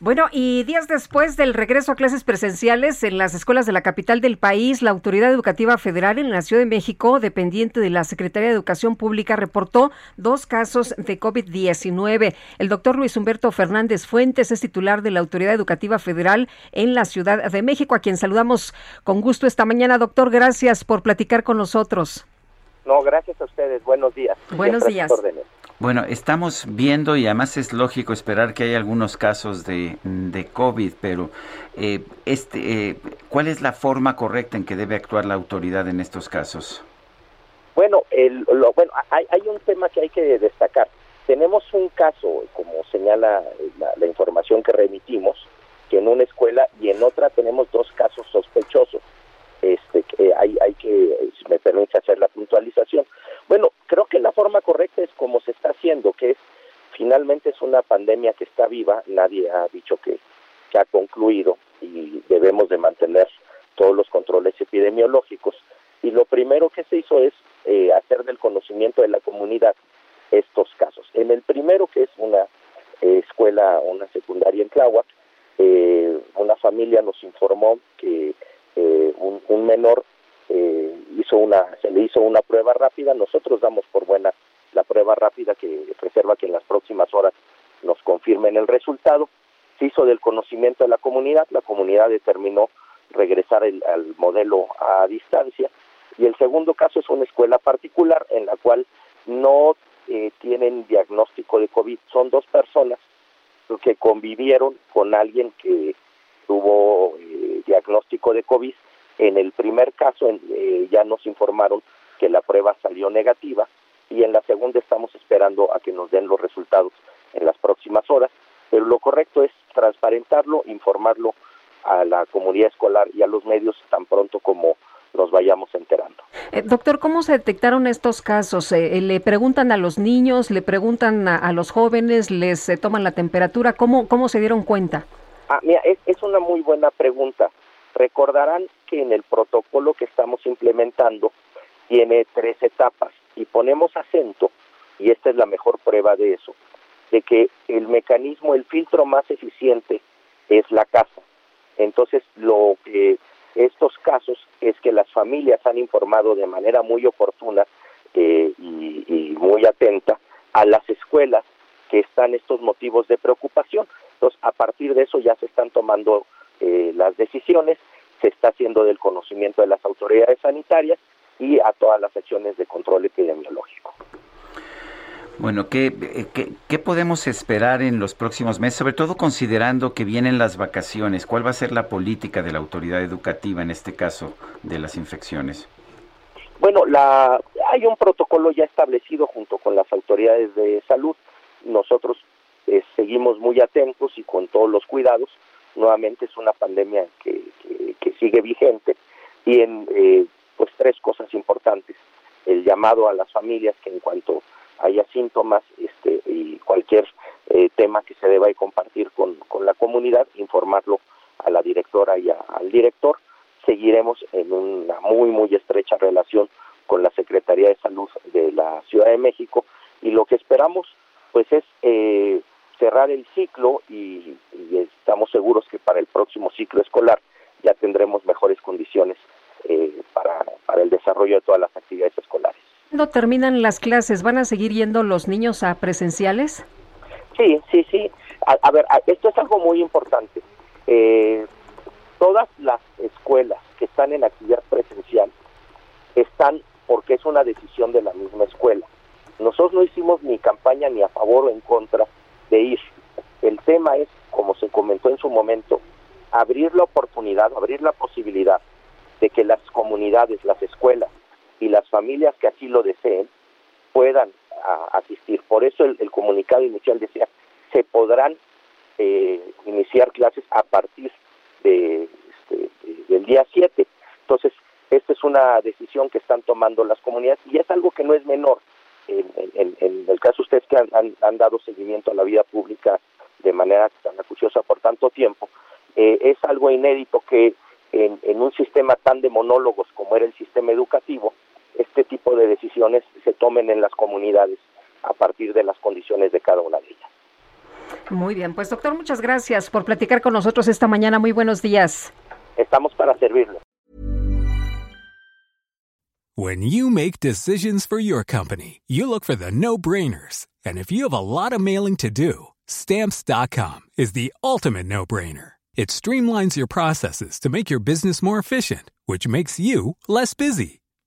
Bueno, y días después del regreso a clases presenciales en las escuelas de la capital del país, la Autoridad Educativa Federal en la Ciudad de México, dependiente de la Secretaría de Educación Pública, reportó dos casos de COVID-19. El doctor Luis Humberto Fernández Fuentes es titular de la Autoridad Educativa Federal en la Ciudad de México, a quien saludamos con gusto esta mañana. Doctor, gracias por platicar con nosotros. No, gracias a ustedes. Buenos días. Buenos días. Bueno, estamos viendo y además es lógico esperar que haya algunos casos de, de COVID, pero eh, este, eh, ¿cuál es la forma correcta en que debe actuar la autoridad en estos casos? Bueno, el, lo, bueno hay, hay, un tema que hay que destacar. Tenemos un caso, como señala la, la información que remitimos, que en una escuela y en otra tenemos dos casos sospechosos. Este, que hay, hay que, si me permite hacer la puntualización. Bueno, creo que la forma correcta que es finalmente es una pandemia que está viva, nadie ha dicho que, que ha concluido y debemos de mantener todos los controles epidemiológicos. Y lo primero que se hizo es eh, hacer del conocimiento de la comunidad estos casos. En el primero, que es una eh, escuela, una secundaria en Tláhuac, eh, una familia nos informó que eh, un, un, menor eh, hizo una, se le hizo una prueba rápida, nosotros damos por buena la prueba rápida que reserva que en las próximas horas nos confirmen el resultado. Se hizo del conocimiento de la comunidad, la comunidad determinó regresar el, al modelo a distancia. Y el segundo caso es una escuela particular en la cual no eh, tienen diagnóstico de COVID, son dos personas que convivieron con alguien que tuvo eh, diagnóstico de COVID. En el primer caso eh, ya nos informaron que la prueba salió negativa y en la segunda estamos esperando a que nos den los resultados en las próximas horas, pero lo correcto es transparentarlo, informarlo a la comunidad escolar y a los medios tan pronto como nos vayamos enterando. Eh, doctor, ¿cómo se detectaron estos casos? Eh, ¿Le preguntan a los niños, le preguntan a, a los jóvenes, les eh, toman la temperatura? ¿Cómo, ¿Cómo se dieron cuenta? Ah, mira, es, es una muy buena pregunta. Recordarán que en el protocolo que estamos implementando tiene tres etapas ponemos acento, y esta es la mejor prueba de eso, de que el mecanismo, el filtro más eficiente es la casa. Entonces, lo que estos casos es que las familias han informado de manera muy oportuna eh, y, y muy atenta a las escuelas que están estos motivos de preocupación. Entonces, a partir de eso ya se están tomando eh, las decisiones, se está haciendo del conocimiento de las autoridades sanitarias y a todas las acciones de control epidemiológico. Bueno, ¿qué, ¿qué, qué, podemos esperar en los próximos meses, sobre todo considerando que vienen las vacaciones? ¿Cuál va a ser la política de la autoridad educativa en este caso de las infecciones? Bueno, la, hay un protocolo ya establecido junto con las autoridades de salud. Nosotros eh, seguimos muy atentos y con todos los cuidados. Nuevamente es una pandemia que, que, que sigue vigente y en eh, pues tres cosas importantes. El llamado a las familias que en cuanto haya síntomas este, y cualquier eh, tema que se deba de compartir con, con, la comunidad, informarlo a la directora y al director. Seguiremos en una muy, muy estrecha relación con la Secretaría de Salud de la Ciudad de México y lo que esperamos pues es eh, cerrar el ciclo y, estamos seguros que para el próximo ciclo escolar ya tendremos mejores condiciones eh, para, para el desarrollo de todas las actividades escolares. ¿Cuándo terminan las clases? ¿Van a seguir yendo los niños a presenciales? Sí, sí, sí. A, a ver, a, esto es algo muy importante. Eh, todas las escuelas que están en actividad presencial están porque es una decisión de la misma escuela. Nosotros no hicimos ni campaña ni a favor o en contra de ir. El tema es, como se comentó en su momento, abrir la oportunidad, abrir la posibilidad de que las comunidades, las escuelas y las familias que así lo deseen puedan asistir. Por eso el, comunicado inicial decía se podrán eh, iniciar clases a partir de, este, del día 7. Entonces, esta es una decisión que están tomando las comunidades y es algo que no es menor. En, el caso de ustedes que han, dado seguimiento a la vida pública de manera tan acuciosa por tanto tiempo, eh, es algo inédito que en, en un sistema tan de monólogos como era el sistema educativo, se tomen en las comunidades a partir de las condiciones de cada una de ellas. Muy bien, pues doctor, muchas gracias por platicar con nosotros esta mañana. Muy buenos días. Estamos para servirle. When you make decisions for your company, you look for the no-brainers. And if you have a lot of mailing to do, stamps.com is the ultimate no-brainer. It streamlines your processes to make your business more efficient, which makes you less busy.